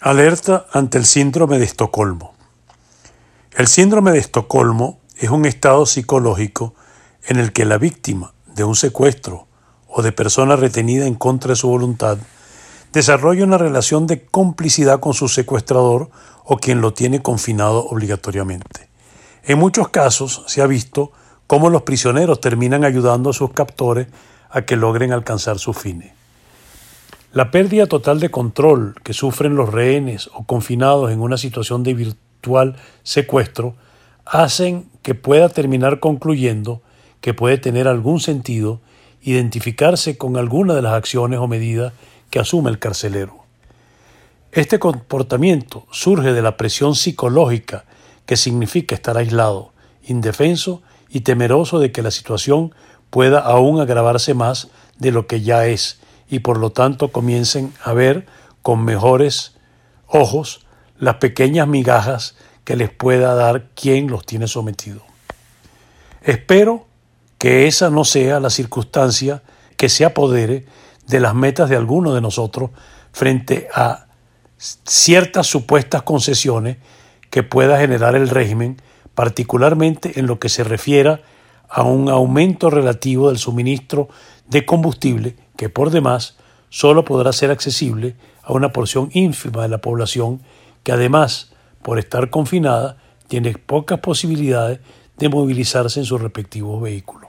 Alerta ante el síndrome de Estocolmo. El síndrome de Estocolmo es un estado psicológico en el que la víctima de un secuestro o de persona retenida en contra de su voluntad desarrolla una relación de complicidad con su secuestrador o quien lo tiene confinado obligatoriamente. En muchos casos se ha visto cómo los prisioneros terminan ayudando a sus captores a que logren alcanzar sus fines. La pérdida total de control que sufren los rehenes o confinados en una situación de virtual secuestro hacen que pueda terminar concluyendo que puede tener algún sentido identificarse con alguna de las acciones o medidas que asume el carcelero. Este comportamiento surge de la presión psicológica que significa estar aislado, indefenso y temeroso de que la situación pueda aún agravarse más de lo que ya es y por lo tanto comiencen a ver con mejores ojos las pequeñas migajas que les pueda dar quien los tiene sometido. Espero que esa no sea la circunstancia que se apodere de las metas de algunos de nosotros frente a ciertas supuestas concesiones que pueda generar el régimen, particularmente en lo que se refiera a un aumento relativo del suministro de combustible que por demás solo podrá ser accesible a una porción ínfima de la población que además, por estar confinada, tiene pocas posibilidades de movilizarse en sus respectivos vehículos.